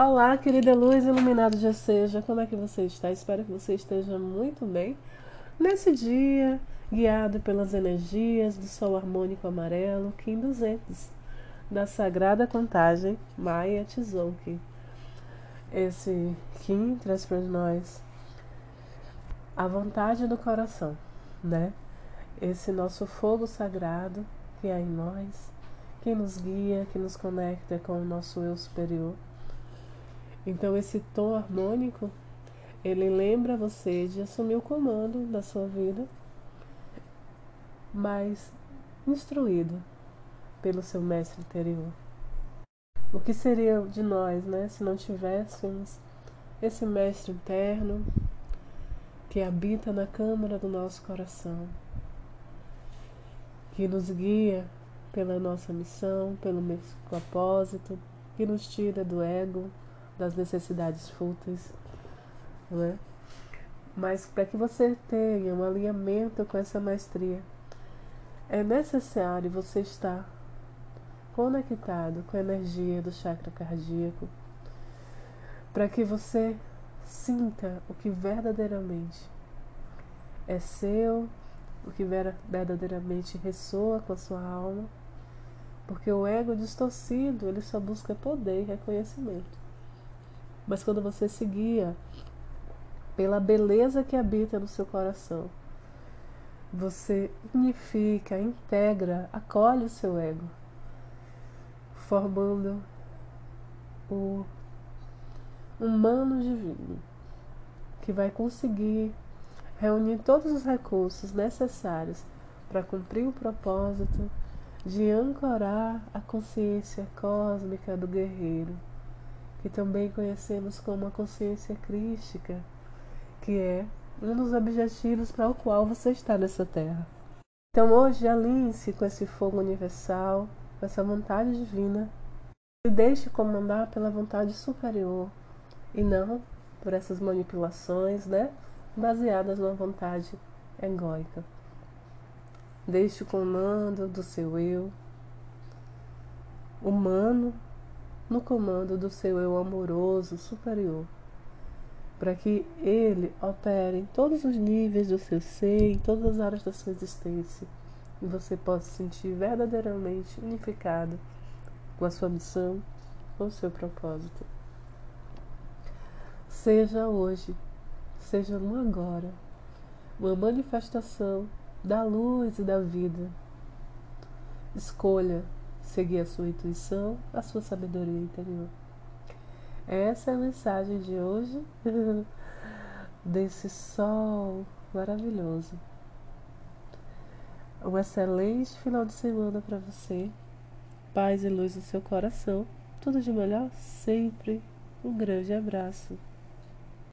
Olá, querida luz iluminada já seja, como é que você está? Espero que você esteja muito bem nesse dia, guiado pelas energias do Sol harmônico amarelo Kim 200 da Sagrada Contagem Maya Tzolk'in. Esse Kim traz para nós a vontade do coração, né? Esse nosso fogo sagrado que há em nós, que nos guia, que nos conecta com o nosso eu superior então esse tom harmônico, ele lembra você de assumir o comando da sua vida, mas instruído pelo seu mestre interior. O que seria de nós, né, se não tivéssemos esse mestre interno que habita na câmara do nosso coração, que nos guia pela nossa missão, pelo nosso propósito, que nos tira do ego, das necessidades fúteis, não é? Mas para que você tenha um alinhamento com essa maestria, é necessário você estar conectado com a energia do chakra cardíaco, para que você sinta o que verdadeiramente é seu, o que verdadeiramente ressoa com a sua alma, porque o ego distorcido, ele só busca poder e reconhecimento. Mas quando você se guia pela beleza que habita no seu coração, você unifica, integra, acolhe o seu ego, formando o humano divino, que vai conseguir reunir todos os recursos necessários para cumprir o propósito de ancorar a consciência cósmica do guerreiro que também conhecemos como a consciência crística, que é um dos objetivos para o qual você está nessa terra. Então hoje alinhe-se com esse fogo universal, com essa vontade divina, e deixe comandar pela vontade superior e não por essas manipulações, né, baseadas na vontade egóica. Deixe o comando do seu eu humano no comando do seu eu amoroso superior, para que ele opere em todos os níveis do seu ser, em todas as áreas da sua existência, e você possa se sentir verdadeiramente unificado com a sua missão, com o seu propósito. Seja hoje, seja no agora, uma manifestação da luz e da vida. Escolha seguir a sua intuição, a sua sabedoria interior. Essa é a mensagem de hoje desse sol maravilhoso. Um excelente final de semana para você. Paz e luz no seu coração. Tudo de melhor sempre. Um grande abraço.